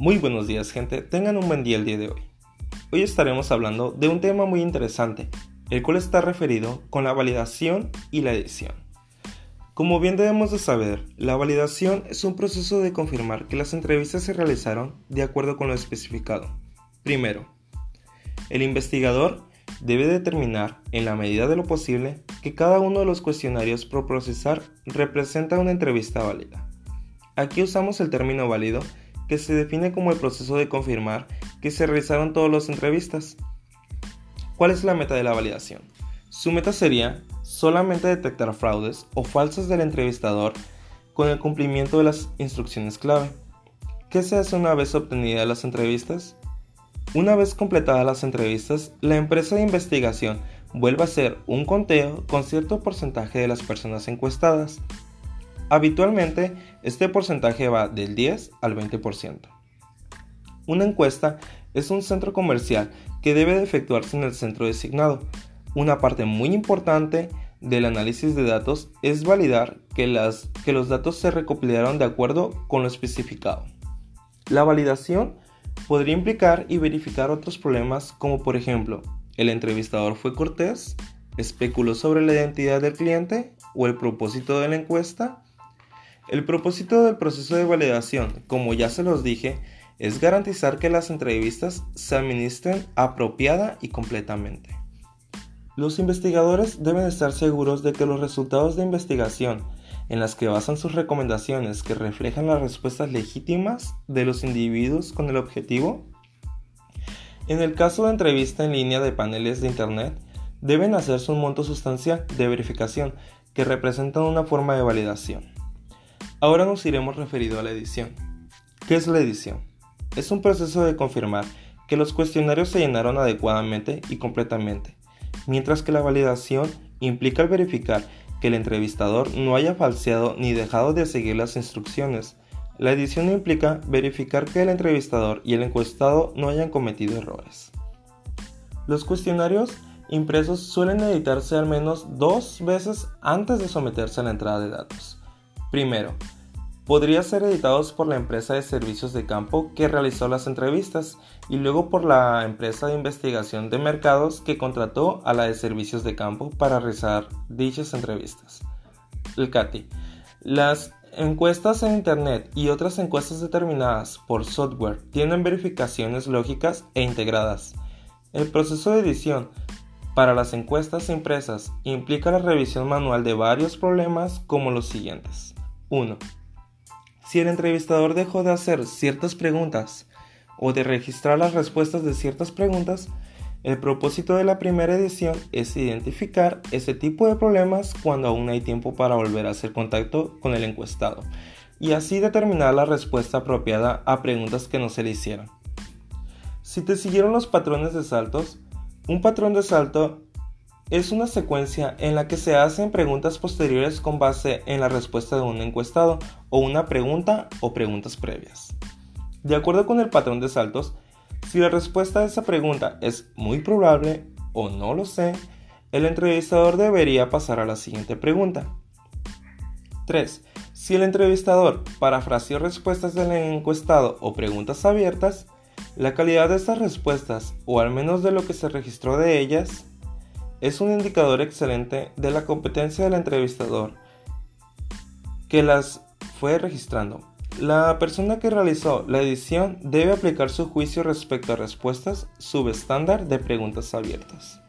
Muy buenos días gente, tengan un buen día el día de hoy. Hoy estaremos hablando de un tema muy interesante, el cual está referido con la validación y la edición. Como bien debemos de saber, la validación es un proceso de confirmar que las entrevistas se realizaron de acuerdo con lo especificado. Primero, el investigador debe determinar, en la medida de lo posible, que cada uno de los cuestionarios por procesar representa una entrevista válida. Aquí usamos el término válido que se define como el proceso de confirmar que se realizaron todas las entrevistas. ¿Cuál es la meta de la validación? Su meta sería solamente detectar fraudes o falsas del entrevistador con el cumplimiento de las instrucciones clave. ¿Qué se hace una vez obtenidas las entrevistas? Una vez completadas las entrevistas, la empresa de investigación vuelve a hacer un conteo con cierto porcentaje de las personas encuestadas Habitualmente, este porcentaje va del 10 al 20%. Una encuesta es un centro comercial que debe de efectuarse en el centro designado. Una parte muy importante del análisis de datos es validar que, las, que los datos se recopilaron de acuerdo con lo especificado. La validación podría implicar y verificar otros problemas como por ejemplo, el entrevistador fue cortés, especuló sobre la identidad del cliente o el propósito de la encuesta, el propósito del proceso de validación, como ya se los dije, es garantizar que las entrevistas se administren apropiada y completamente. Los investigadores deben estar seguros de que los resultados de investigación en las que basan sus recomendaciones que reflejan las respuestas legítimas de los individuos con el objetivo. En el caso de entrevista en línea de paneles de Internet, deben hacerse un monto sustancial de verificación que representan una forma de validación. Ahora nos iremos referido a la edición. ¿Qué es la edición? Es un proceso de confirmar que los cuestionarios se llenaron adecuadamente y completamente, mientras que la validación implica el verificar que el entrevistador no haya falseado ni dejado de seguir las instrucciones. La edición implica verificar que el entrevistador y el encuestado no hayan cometido errores. Los cuestionarios impresos suelen editarse al menos dos veces antes de someterse a la entrada de datos. Primero, podría ser editados por la empresa de servicios de campo que realizó las entrevistas y luego por la empresa de investigación de mercados que contrató a la de servicios de campo para realizar dichas entrevistas. El CATI. Las encuestas en Internet y otras encuestas determinadas por software tienen verificaciones lógicas e integradas. El proceso de edición para las encuestas impresas implica la revisión manual de varios problemas como los siguientes. 1. Si el entrevistador dejó de hacer ciertas preguntas o de registrar las respuestas de ciertas preguntas, el propósito de la primera edición es identificar ese tipo de problemas cuando aún hay tiempo para volver a hacer contacto con el encuestado y así determinar la respuesta apropiada a preguntas que no se le hicieron. Si te siguieron los patrones de saltos, un patrón de salto es una secuencia en la que se hacen preguntas posteriores con base en la respuesta de un encuestado o una pregunta o preguntas previas. De acuerdo con el patrón de saltos, si la respuesta a esa pregunta es muy probable o no lo sé, el entrevistador debería pasar a la siguiente pregunta. 3. Si el entrevistador parafraseó respuestas del encuestado o preguntas abiertas, la calidad de estas respuestas, o al menos de lo que se registró de ellas, es un indicador excelente de la competencia del entrevistador que las fue registrando. La persona que realizó la edición debe aplicar su juicio respecto a respuestas subestándar de preguntas abiertas.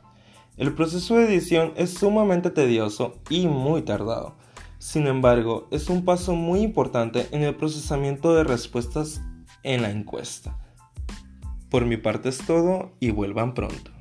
El proceso de edición es sumamente tedioso y muy tardado. Sin embargo, es un paso muy importante en el procesamiento de respuestas en la encuesta. Por mi parte es todo y vuelvan pronto.